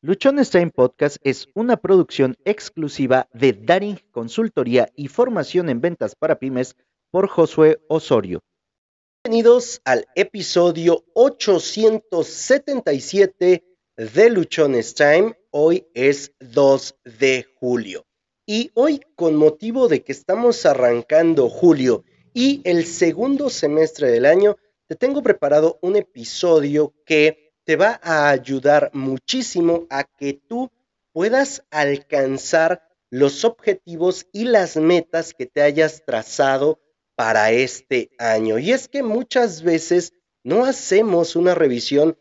Luchones Time Podcast es una producción exclusiva de Daring Consultoría y Formación en Ventas para Pymes por Josué Osorio. Bienvenidos al episodio 877 de Luchones Time. Hoy es 2 de julio. Y hoy, con motivo de que estamos arrancando julio y el segundo semestre del año, te tengo preparado un episodio que te va a ayudar muchísimo a que tú puedas alcanzar los objetivos y las metas que te hayas trazado para este año. Y es que muchas veces no hacemos una revisión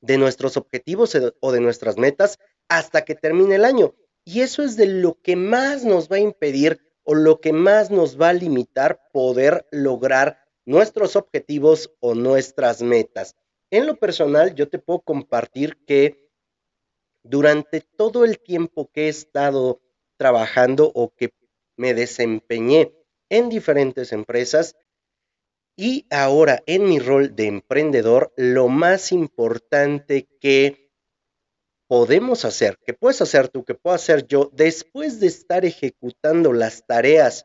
de nuestros objetivos o de nuestras metas hasta que termine el año. Y eso es de lo que más nos va a impedir o lo que más nos va a limitar poder lograr nuestros objetivos o nuestras metas. En lo personal, yo te puedo compartir que durante todo el tiempo que he estado trabajando o que me desempeñé en diferentes empresas y ahora en mi rol de emprendedor, lo más importante que podemos hacer, que puedes hacer tú, que puedo hacer yo, después de estar ejecutando las tareas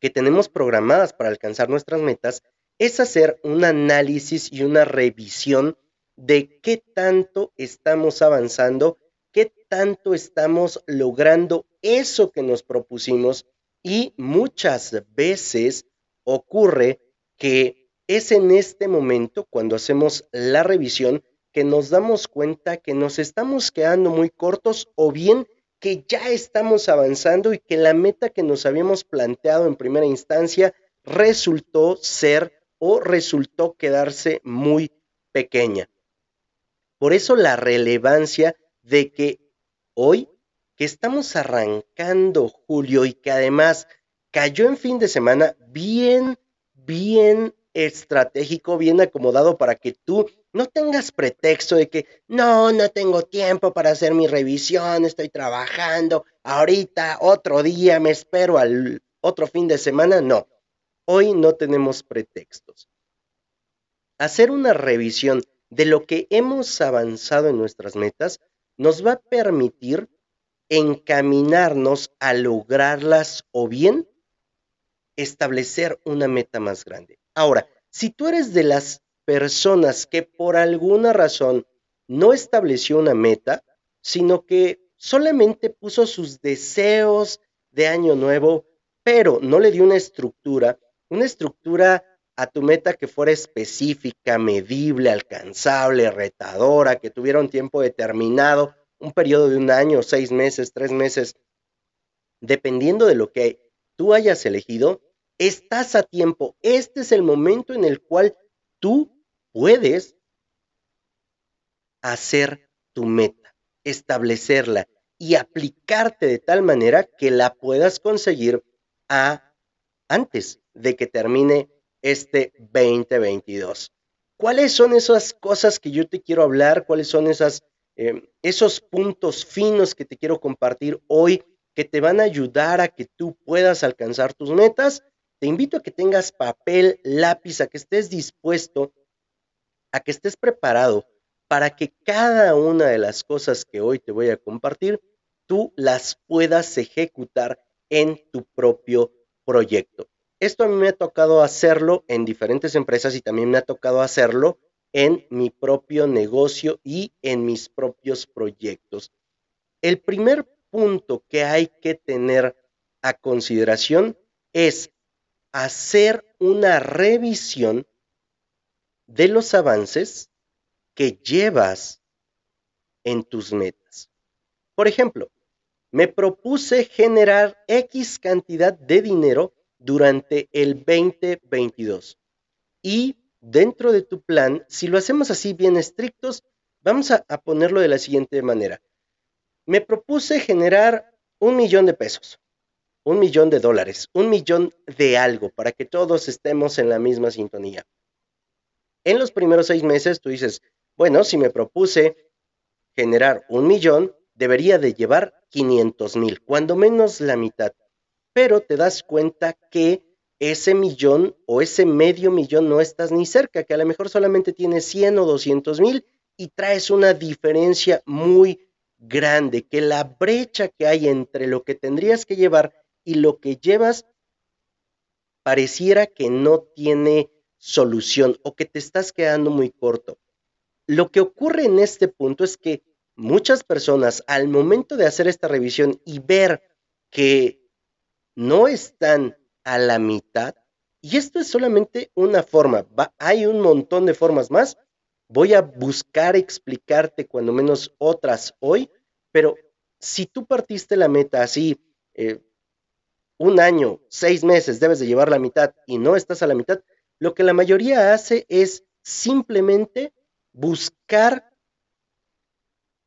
que tenemos programadas para alcanzar nuestras metas, es hacer un análisis y una revisión de qué tanto estamos avanzando, qué tanto estamos logrando eso que nos propusimos y muchas veces ocurre que es en este momento cuando hacemos la revisión que nos damos cuenta que nos estamos quedando muy cortos o bien que ya estamos avanzando y que la meta que nos habíamos planteado en primera instancia resultó ser o resultó quedarse muy pequeña. Por eso la relevancia de que hoy, que estamos arrancando julio y que además cayó en fin de semana bien, bien estratégico, bien acomodado para que tú no tengas pretexto de que no, no tengo tiempo para hacer mi revisión, estoy trabajando, ahorita, otro día, me espero al otro fin de semana. No, Hoy no tenemos pretextos. Hacer una revisión de lo que hemos avanzado en nuestras metas nos va a permitir encaminarnos a lograrlas o bien establecer una meta más grande. Ahora, si tú eres de las personas que por alguna razón no estableció una meta, sino que solamente puso sus deseos de año nuevo, pero no le dio una estructura, una estructura a tu meta que fuera específica, medible, alcanzable, retadora, que tuviera un tiempo determinado, un periodo de un año, seis meses, tres meses, dependiendo de lo que tú hayas elegido, estás a tiempo. Este es el momento en el cual tú puedes hacer tu meta, establecerla y aplicarte de tal manera que la puedas conseguir a antes de que termine este 2022. ¿Cuáles son esas cosas que yo te quiero hablar? ¿Cuáles son esas, em, esos puntos finos que te quiero compartir hoy que te van a ayudar a que tú puedas alcanzar tus metas? Te invito a que tengas papel, lápiz, a que estés dispuesto, a que estés preparado para que cada una de las cosas que hoy te voy a compartir, tú las puedas ejecutar en tu propio proyecto. Esto a mí me ha tocado hacerlo en diferentes empresas y también me ha tocado hacerlo en mi propio negocio y en mis propios proyectos. El primer punto que hay que tener a consideración es hacer una revisión de los avances que llevas en tus metas. Por ejemplo, me propuse generar X cantidad de dinero durante el 2022. Y dentro de tu plan, si lo hacemos así bien estrictos, vamos a, ponerlo de la siguiente manera. Me propuse generar un millón de pesos, un millón de dólares, un millón de algo, para que todos estemos en la misma sintonía. En los primeros seis meses tú dices, bueno, si me propuse generar un millón, debería de llevar 500 mil, cuando menos la mitad pero te das cuenta que ese millón o ese medio millón no estás ni cerca, que a lo mejor solamente tienes 100 o 200 mil y traes una diferencia muy grande, que la brecha que hay entre lo que tendrías que llevar y lo que llevas pareciera que no tiene solución o que te estás quedando muy corto. Lo que ocurre en este punto es que muchas personas al momento de hacer esta revisión y ver que no están a la mitad, y esto es solamente una forma, hay un montón de formas más, voy a buscar explicarte cuando menos otras hoy, pero si tú partiste la meta así, eh, un año, seis meses, debes de llevar la mitad y no estás a la mitad, lo que la mayoría hace es simplemente buscar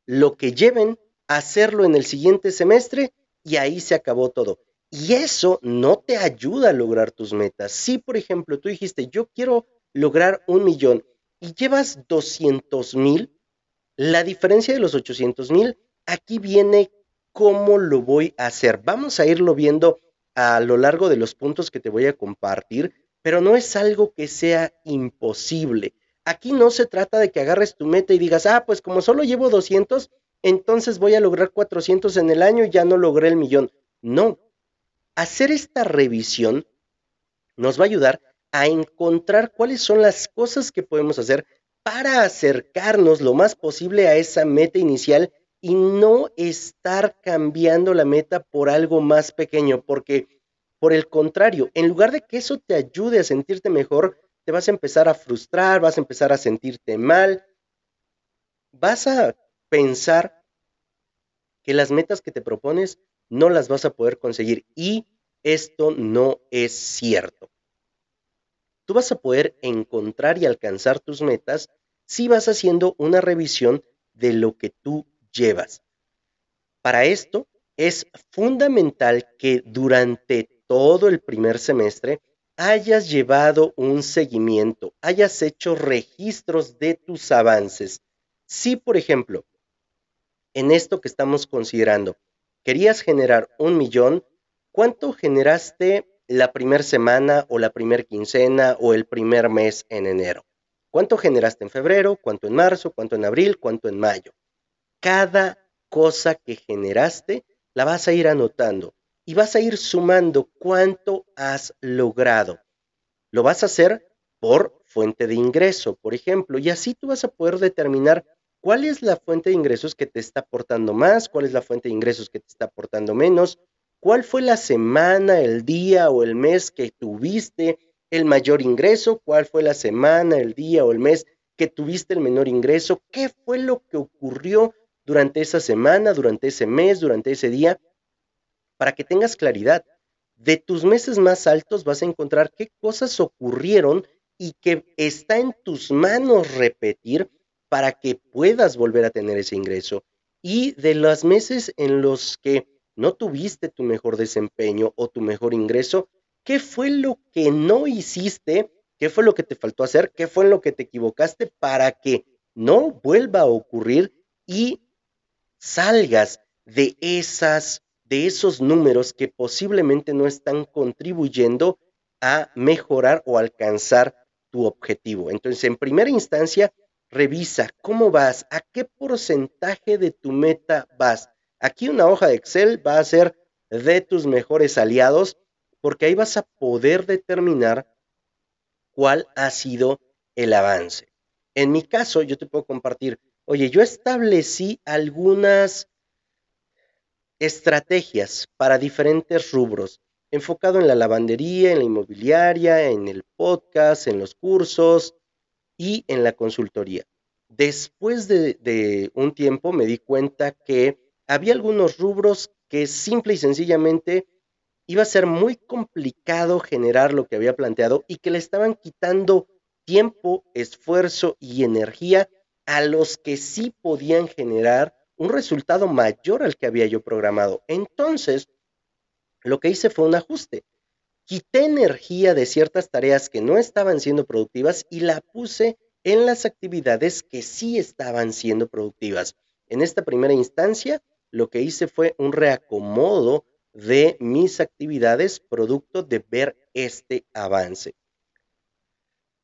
lo que lleven, hacerlo en el siguiente semestre y ahí se acabó todo. Y eso no te ayuda a lograr tus metas. Si, por ejemplo, tú dijiste, yo quiero lograr un millón y llevas 200 mil, la diferencia de los 800 mil, aquí viene cómo lo voy a hacer. Vamos a irlo viendo a lo largo de los puntos que te voy a compartir, pero no es algo que sea imposible. Aquí no se trata de que agarres tu meta y digas, ah, pues como solo llevo 200, entonces voy a lograr 400 en el año y ya no logré el millón. No, hacer esta revisión nos va a ayudar a encontrar cuáles son las cosas que podemos hacer para acercarnos lo más posible a esa meta inicial y no estar cambiando la meta por algo más pequeño, porque por el contrario, en lugar de que eso te ayude a sentirte mejor, te vas a empezar a frustrar, vas a empezar a sentirte mal, vas a pensar que las metas que te propones no las vas a poder conseguir y esto no es cierto. Tú vas a poder encontrar y alcanzar tus metas si vas haciendo una revisión de lo que tú llevas. Para esto es fundamental que durante todo el primer semestre hayas llevado un seguimiento, hayas hecho registros de tus avances. Si, por ejemplo, en esto que estamos considerando, querías generar un millón, ¿cuánto generaste la primera semana o la primera quincena o el primer mes en enero? ¿Cuánto generaste en febrero? ¿Cuánto en marzo? ¿Cuánto en abril? ¿Cuánto en mayo? cada cosa que generaste la vas a ir anotando y vas a ir sumando cuánto has logrado. Lo vas a hacer por fuente de ingreso, por ejemplo, y así tú vas a poder determinar cuál es la fuente de ingresos que te está aportando más, cuál es la fuente de ingresos que te está aportando menos, cuál fue la semana, el día o el mes que tuviste el mayor ingreso, cuál fue la semana, el día o el mes que tuviste el menor ingreso, qué fue lo que ocurrió durante esa semana, durante ese mes, durante ese día, para que tengas claridad. De tus meses más altos vas a encontrar qué cosas ocurrieron y que está en tus manos repetir para que puedas volver a tener ese ingreso. Y de los meses en los que no tuviste tu mejor desempeño o tu mejor ingreso, ¿qué fue lo que no hiciste? ¿Qué fue lo que te faltó hacer? ¿Qué fue lo que te equivocaste para que no vuelva a ocurrir y salgas de esas de esos números que posiblemente no están contribuyendo a mejorar o alcanzar tu objetivo. Entonces, en primera instancia, revisa cómo vas, a qué porcentaje de tu meta vas. Aquí una hoja de Excel va a ser de tus mejores aliados porque ahí vas a poder determinar cuál ha sido el avance. En mi caso, yo te puedo compartir Oye, yo establecí algunas estrategias para diferentes rubros, enfocado en la lavandería, en la inmobiliaria, en el podcast, en los cursos y en la consultoría. Después de, un tiempo me di cuenta que había algunos rubros que simple y sencillamente iba a ser muy complicado generar lo que había planteado y que le estaban quitando tiempo, esfuerzo y energía a los que sí podían generar un resultado mayor al que había yo programado. Entonces, lo que hice fue un ajuste. Quité energía de ciertas tareas que no estaban siendo productivas y la puse en las actividades que sí estaban siendo productivas. En esta primera instancia, lo que hice fue un reacomodo de mis actividades producto de ver este avance.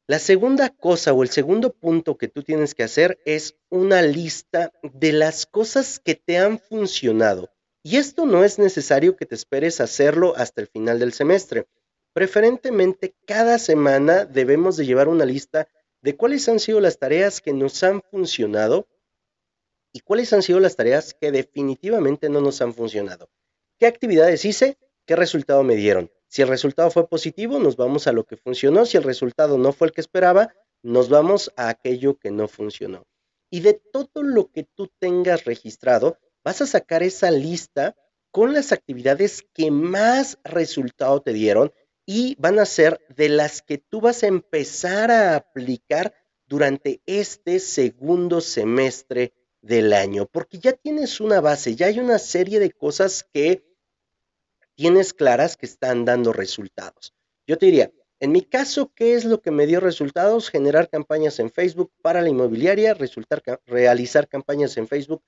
La segunda cosa o el segundo punto que tú tienes que hacer es una lista de las cosas que te han funcionado. Y esto no es necesario que te esperes hacerlo hasta el final del semestre. Preferentemente cada semana debemos de llevar una lista de cuáles han sido las tareas que nos han funcionado y cuáles han sido las tareas que definitivamente no nos han funcionado. ¿Qué actividades hice? ¿Qué resultado me dieron? Si el resultado fue positivo, nos vamos a lo que funcionó. Si el resultado no fue el que esperaba, nos vamos a aquello que no funcionó. Y de todo lo que tú tengas registrado, vas a sacar esa lista con las actividades que más resultado te dieron y van a ser de las que tú vas a empezar a aplicar durante este segundo semestre del año, porque ya tienes una base, ya hay una serie de cosas que tienes claras que están dando resultados. Yo te diría, en mi caso, ¿qué es lo que me dio resultados? Generar campañas en Facebook para la inmobiliaria, resultar, realizar campañas en Facebook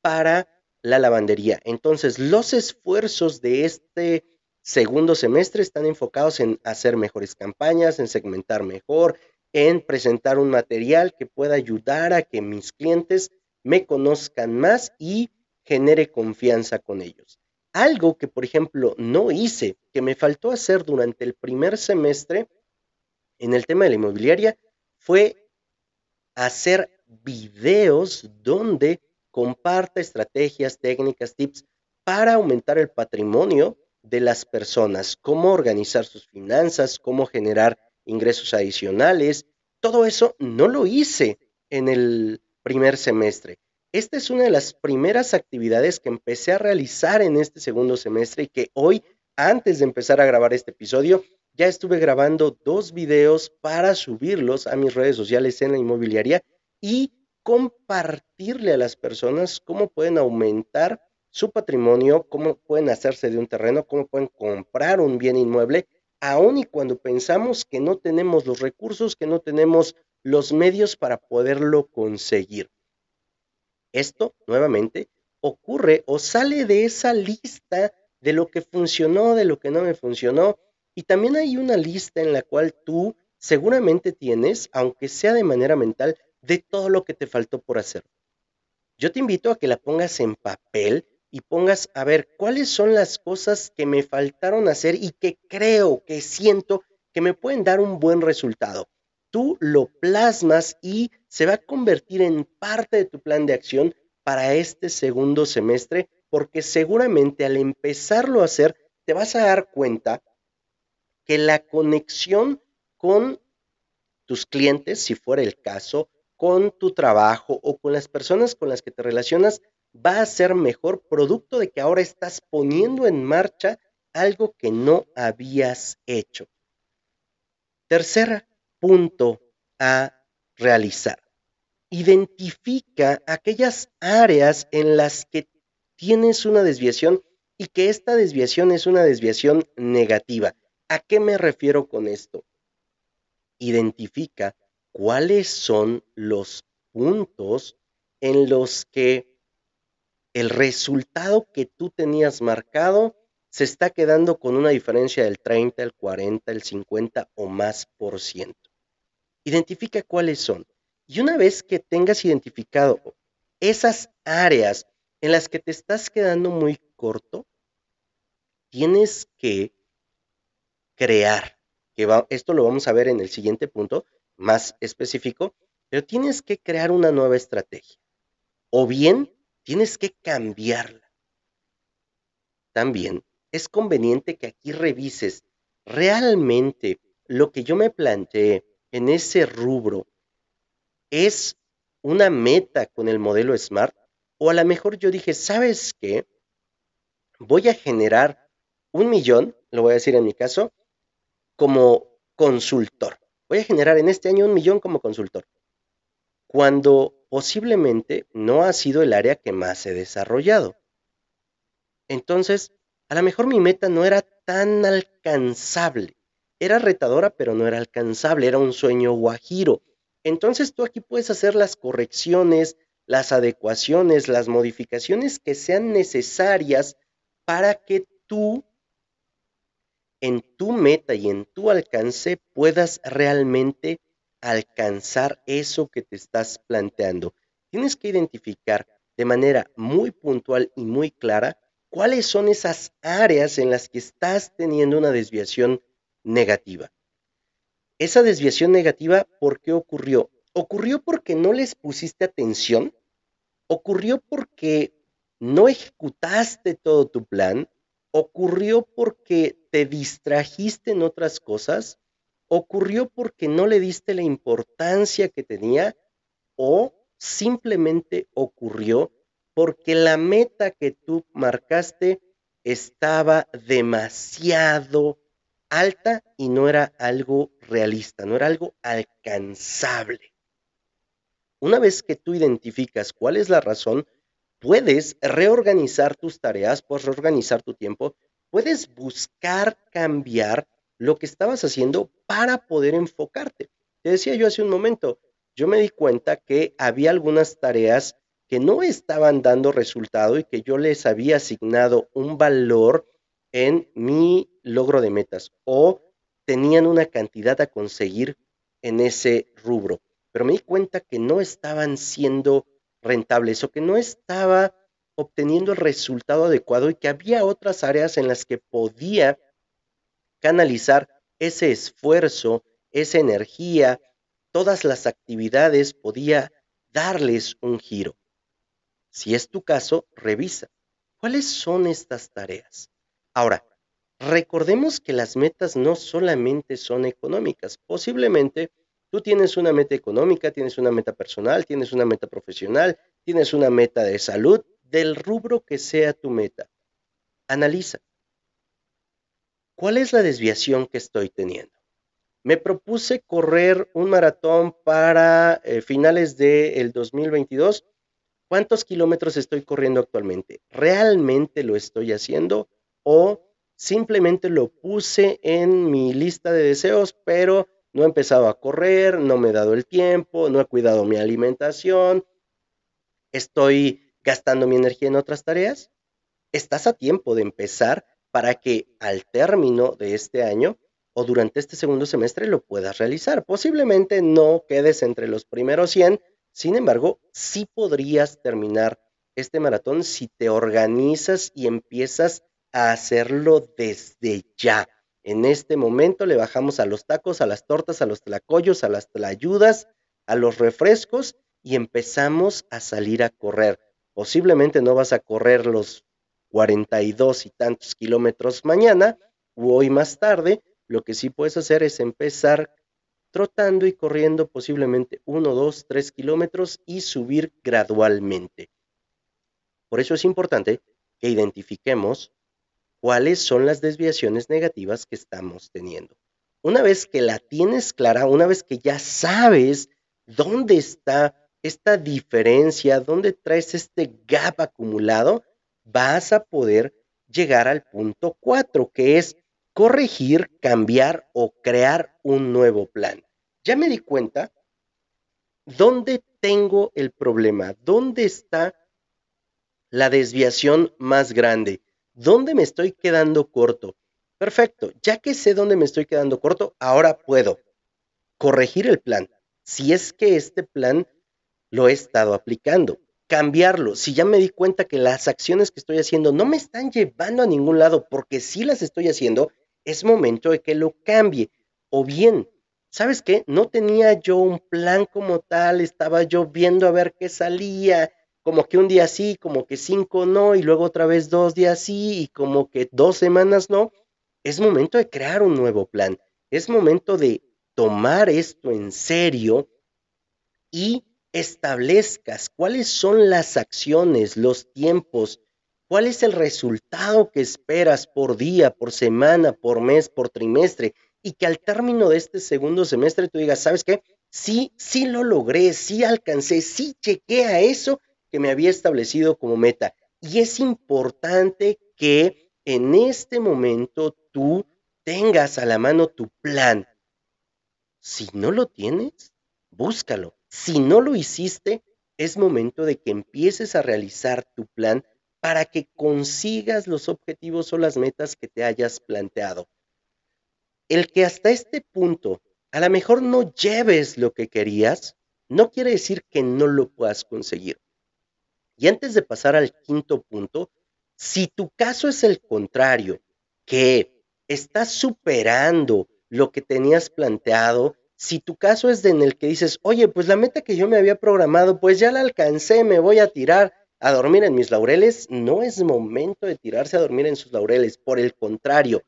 para la lavandería. Entonces, los esfuerzos de este segundo semestre están enfocados en hacer mejores campañas, en segmentar mejor, en presentar un material que pueda ayudar a que mis clientes me conozcan más y genere confianza con ellos. Algo que, por ejemplo, no hice, que me faltó hacer durante el primer semestre en el tema de la inmobiliaria, fue hacer videos donde comparta estrategias, técnicas, tips para aumentar el patrimonio de las personas, cómo organizar sus finanzas, cómo generar ingresos adicionales. Todo eso no lo hice en el primer semestre. Esta es una de las primeras actividades que empecé a realizar en este segundo semestre y que hoy, antes de empezar a grabar este episodio, ya estuve grabando dos videos para subirlos a mis redes sociales en la inmobiliaria y compartirle a las personas cómo pueden aumentar su patrimonio, cómo pueden hacerse de un terreno, cómo pueden comprar un bien inmueble, aun y cuando pensamos que no tenemos los recursos, que no tenemos los medios para poderlo conseguir. Esto, nuevamente, ocurre o sale de esa lista de lo que funcionó, de lo que no me funcionó. Y también hay una lista en la cual tú seguramente tienes, aunque sea de manera mental, de todo lo que te faltó por hacer. Yo te invito a que la pongas en papel y pongas a ver cuáles son las cosas que me faltaron hacer y que creo, que siento que me pueden dar un buen resultado tú lo plasmas y se va a convertir en parte de tu plan de acción para este segundo semestre, porque seguramente al empezarlo a hacer, te vas a dar cuenta que la conexión con tus clientes, si fuera el caso, con tu trabajo o con las personas con las que te relacionas, va a ser mejor producto de que ahora estás poniendo en marcha algo que no habías hecho. Tercera punto a realizar. Identifica aquellas áreas en las que tienes una desviación y que esta desviación es una desviación negativa. ¿A qué me refiero con esto? Identifica cuáles son los puntos en los que el resultado que tú tenías marcado se está quedando con una diferencia del 30, el 40, el 50 o más por ciento. Identifica cuáles son. Y una vez que tengas identificado esas áreas en las que te estás quedando muy corto, tienes que crear, que esto lo vamos a ver en el siguiente punto, más específico, pero tienes que crear una nueva estrategia. O bien tienes que cambiarla. También es conveniente que aquí revises realmente lo que yo me planteé en ese rubro es una meta con el modelo Smart? O a lo mejor yo dije, ¿sabes qué? Voy a generar un millón, lo voy a decir en mi caso, como consultor. Voy a generar en este año un millón como consultor. Cuando posiblemente no ha sido el área que más he desarrollado. Entonces, a lo mejor mi meta no era tan alcanzable. Era retadora, pero no era alcanzable, era un sueño guajiro. Entonces tú aquí puedes hacer las correcciones, las adecuaciones, las modificaciones que sean necesarias para que tú en tu meta y en tu alcance puedas realmente alcanzar eso que te estás planteando. Tienes que identificar de manera muy puntual y muy clara cuáles son esas áreas en las que estás teniendo una desviación negativa. Esa desviación negativa, ¿por qué ocurrió? ¿Ocurrió porque no les pusiste atención? ¿Ocurrió porque no ejecutaste todo tu plan? ¿Ocurrió porque te distrajiste en otras cosas? ¿Ocurrió porque no le diste la importancia que tenía? ¿O simplemente ocurrió porque la meta que tú marcaste estaba demasiado alta y no era algo realista, no era algo alcanzable. Una vez que tú identificas cuál es la razón, puedes reorganizar tus tareas, puedes reorganizar tu tiempo, puedes buscar cambiar lo que estabas haciendo para poder enfocarte. Te decía yo hace un momento, yo me di cuenta que había algunas tareas que no estaban dando resultado y que yo les había asignado un valor en mi logro de metas o tenían una cantidad a conseguir en ese rubro. Pero me di cuenta que no estaban siendo rentables o que no estaba obteniendo el resultado adecuado y que había otras áreas en las que podía canalizar ese esfuerzo, esa energía, todas las actividades, podía darles un giro. Si es tu caso, revisa. ¿Cuáles son estas tareas? Ahora, recordemos que las metas no solamente son económicas. Posiblemente tú tienes una meta económica, tienes una meta personal, tienes una meta profesional, tienes una meta de salud, del rubro que sea tu meta. Analiza. ¿Cuál es la desviación que estoy teniendo? Me propuse correr un maratón para eh, finales del 2022. ¿Cuántos kilómetros estoy corriendo actualmente? ¿Realmente lo estoy haciendo? o simplemente lo puse en mi lista de deseos, pero no he empezado a correr, no me he dado el tiempo, no he cuidado mi alimentación, estoy gastando mi energía en otras tareas. Estás a tiempo de empezar para que al término de este año o durante este segundo semestre lo puedas realizar. Posiblemente no quedes entre los primeros 100, sin embargo, sí podrías terminar este maratón si te organizas y empiezas a hacerlo desde ya. En este momento le bajamos a los tacos, a las tortas, a los tlacoyos, a las tlayudas, a los refrescos y empezamos a salir a correr. Posiblemente no vas a correr los 42 y tantos kilómetros mañana u hoy más tarde. Lo que sí puedes hacer es empezar trotando y corriendo posiblemente 1, 2, 3 kilómetros y subir gradualmente. Por eso es importante que identifiquemos cuáles son las desviaciones negativas que estamos teniendo. Una vez que la tienes clara, una vez que ya sabes dónde está esta diferencia, dónde traes este gap acumulado, vas a poder llegar al punto 4, que es corregir, cambiar o crear un nuevo plan. Ya me di cuenta dónde tengo el problema, dónde está la desviación más grande. ¿Dónde me estoy quedando corto? Perfecto, ya que sé dónde me estoy quedando corto, ahora puedo corregir el plan. Si es que este plan lo he estado aplicando, cambiarlo. Si ya me di cuenta que las acciones que estoy haciendo no me están llevando a ningún lado, porque si las estoy haciendo, es momento de que lo cambie. O bien, ¿sabes qué? No tenía yo un plan como tal, estaba yo viendo a ver qué salía, como que un día sí, como que cinco no, y luego otra vez dos días sí, y como que dos semanas no, es momento de crear un nuevo plan. Es momento de tomar esto en serio y establezcas cuáles son las acciones, los tiempos, cuál es el resultado que esperas por día, por semana, por mes, por trimestre, y que al término de este segundo semestre tú digas, ¿sabes qué? Sí, sí lo logré, sí alcancé, sí llegué a eso que me había establecido como meta. Y es importante que en este momento tú tengas a la mano tu plan. Si no lo tienes, búscalo. Si no lo hiciste, es momento de que empieces a realizar tu plan para que consigas los objetivos o las metas que te hayas planteado. El que hasta este punto a lo mejor no lleves lo que querías, no quiere decir que no lo puedas conseguir. Y antes de pasar al quinto punto, si tu caso es el contrario, que estás superando lo que tenías planteado, si tu caso es de en el que dices, oye, pues la meta que yo me había programado, pues ya la alcancé, me voy a tirar a dormir en mis laureles, no es momento de tirarse a dormir en sus laureles, por el contrario,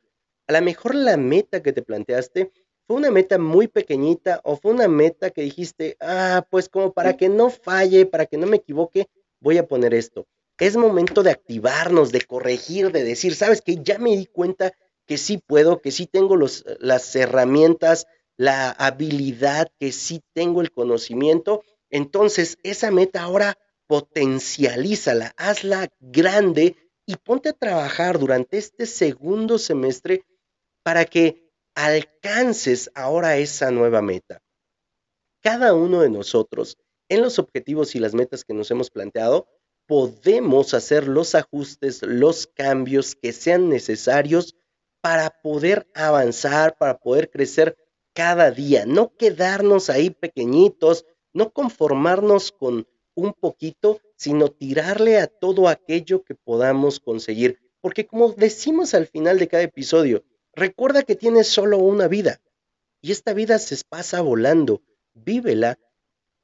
a lo mejor la meta que te planteaste fue una meta muy pequeñita o fue una meta que dijiste, ah, pues como para que no falle, para que no me equivoque, voy a poner esto. Es momento de activarnos, de corregir, de decir, sabes que ya me di cuenta que sí puedo, que sí tengo los, las herramientas, la habilidad, que sí tengo el conocimiento. Entonces, esa meta ahora potencialízala, hazla grande y ponte a trabajar durante este segundo semestre para que alcances ahora esa nueva meta. Cada uno de nosotros, en los objetivos y las metas que nos hemos planteado, podemos hacer los ajustes, los cambios que sean necesarios para poder avanzar, para poder crecer cada día, no quedarnos ahí pequeñitos, no conformarnos con un poquito, sino tirarle a todo aquello que podamos conseguir. Porque como decimos al final de cada episodio, Recuerda que tienes solo una vida y esta vida se pasa volando. Vívela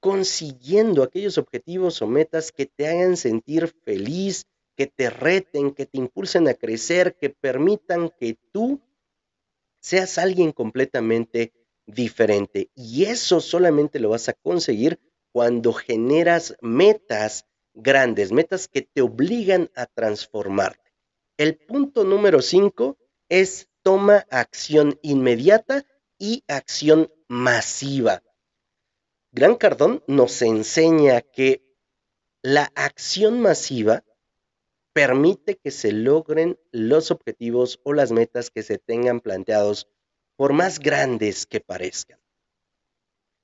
consiguiendo aquellos objetivos o metas que te hagan sentir feliz, que te reten, que te impulsen a crecer, que permitan que tú seas alguien completamente diferente. Y eso solamente lo vas a conseguir cuando generas metas grandes, metas que te obligan a transformarte. El punto número cinco es toma acción inmediata y acción masiva. Gran Cardón nos enseña que la acción masiva permite que se logren los objetivos o las metas que se tengan planteados, por más grandes que parezcan.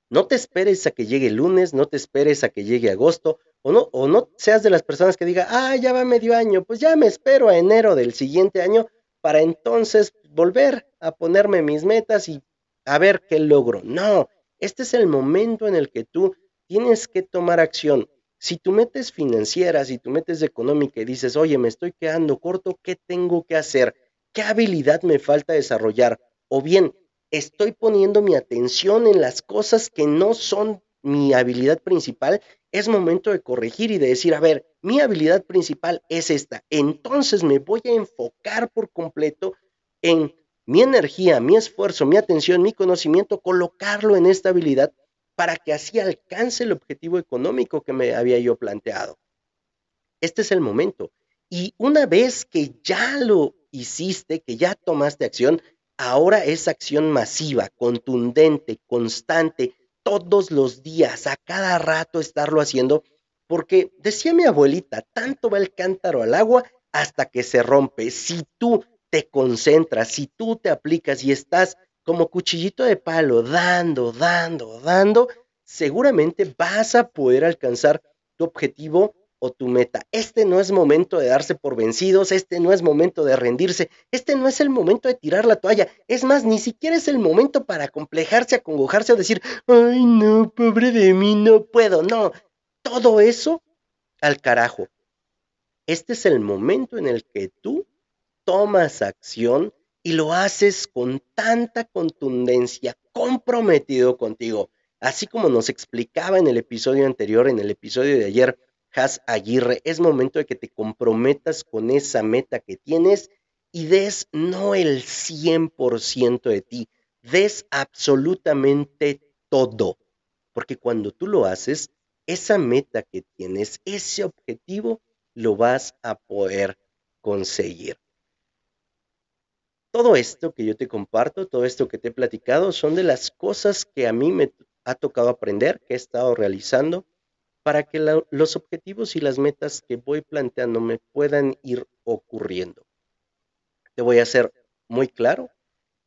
No te esperes a que llegue el lunes, no te esperes a que llegue agosto, o no, o no seas de las personas que diga, ah, ya va medio año, pues ya me espero a enero del siguiente año para entonces volver a ponerme mis metas y a ver qué logro. No, este es el momento en el que tú tienes que tomar acción. Si tú metes financiera, si tú metes económica y dices, oye, me estoy quedando corto, ¿qué tengo que hacer? ¿Qué habilidad me falta desarrollar? O bien, estoy poniendo mi atención en las cosas que no son mi habilidad principal, es momento de corregir y de decir, a ver, mi habilidad principal es esta. Entonces me voy a enfocar por completo en mi energía, mi esfuerzo, mi atención, mi conocimiento, colocarlo en esta habilidad para que así alcance el objetivo económico que me había yo planteado. Este es el momento. Y una vez que ya lo hiciste, que ya tomaste acción, ahora es acción masiva, contundente, constante, todos los días, a cada rato estarlo haciendo, porque decía mi abuelita, tanto va el cántaro al agua hasta que se rompe. Si tú te concentras, si tú te aplicas y estás como cuchillito de palo, dando, dando, dando, seguramente vas a poder alcanzar tu objetivo o tu meta. Este no es momento de darse por vencidos, este no es momento de rendirse, este no es el momento de tirar la toalla. Es más, ni siquiera es el momento para complejarse, acongojarse o decir, ay no, pobre de mí, no puedo. No, todo eso al carajo. Este es el momento en el que tú tomas acción y lo haces con tanta contundencia, comprometido contigo. Así como nos explicaba en el episodio anterior, en el episodio de ayer, Aguirre, es momento de que te comprometas con esa meta que tienes y des no el 100% de ti, des absolutamente todo. Porque cuando tú lo haces, esa meta que tienes, ese objetivo, lo vas a poder conseguir. Todo esto que yo te comparto, todo esto que te he platicado, son de las cosas que a mí me ha tocado aprender, que he estado realizando, para que los objetivos y las metas que voy planteando me puedan ir ocurriendo. Te voy a ser muy claro,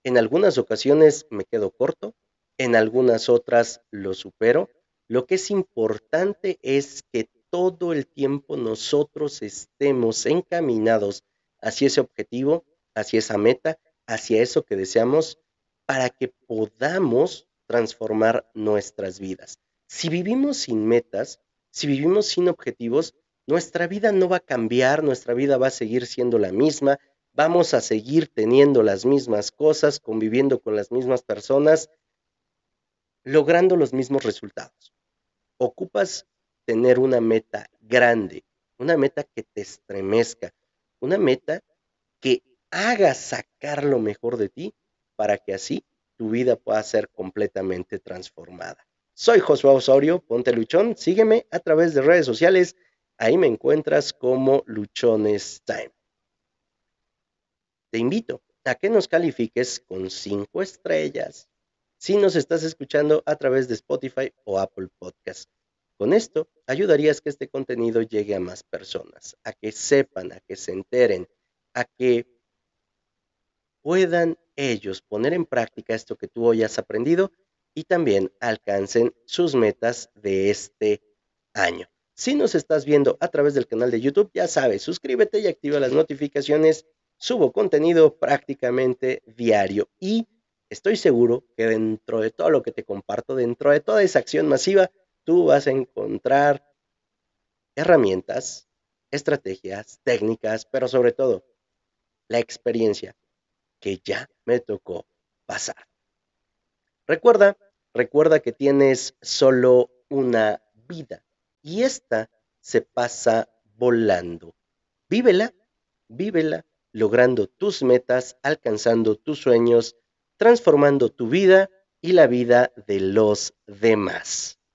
en algunas ocasiones me quedo corto, en algunas otras lo supero. Lo que es importante es que todo el tiempo nosotros estemos encaminados hacia ese objetivo hacia esa meta, hacia eso que deseamos, para que podamos transformar nuestras vidas. Si vivimos sin metas, si vivimos sin objetivos, nuestra vida no va a cambiar, nuestra vida va a seguir siendo la misma, vamos a seguir teniendo las mismas cosas, conviviendo con las mismas personas, logrando los mismos resultados. Ocupas tener una meta grande, una meta que te estremezca, una meta que haga sacar lo mejor de ti para que así tu vida pueda ser completamente transformada. Soy Josué Osorio, ponte luchón, sígueme a través de redes sociales, ahí me encuentras como Luchones Time. Te invito a que nos califiques con cinco estrellas si nos estás escuchando a través de Spotify o Apple Podcast. Con esto ayudarías que este contenido llegue a más personas, a que sepan, a que se enteren, a que puedan ellos poner en práctica esto que tú hoy has aprendido y también alcancen sus metas de este año. Si nos estás viendo a través del canal de YouTube, ya sabes, suscríbete y activa las notificaciones. Subo contenido prácticamente diario y estoy seguro que dentro de todo lo que te comparto, dentro de toda esa acción masiva, tú vas a encontrar herramientas, estrategias, técnicas, pero sobre todo la experiencia que ya me tocó pasar. Recuerda, recuerda que tienes solo una vida y esta se pasa volando. Vívela, vívela, logrando tus metas, alcanzando tus sueños, transformando tu vida y la vida de los demás.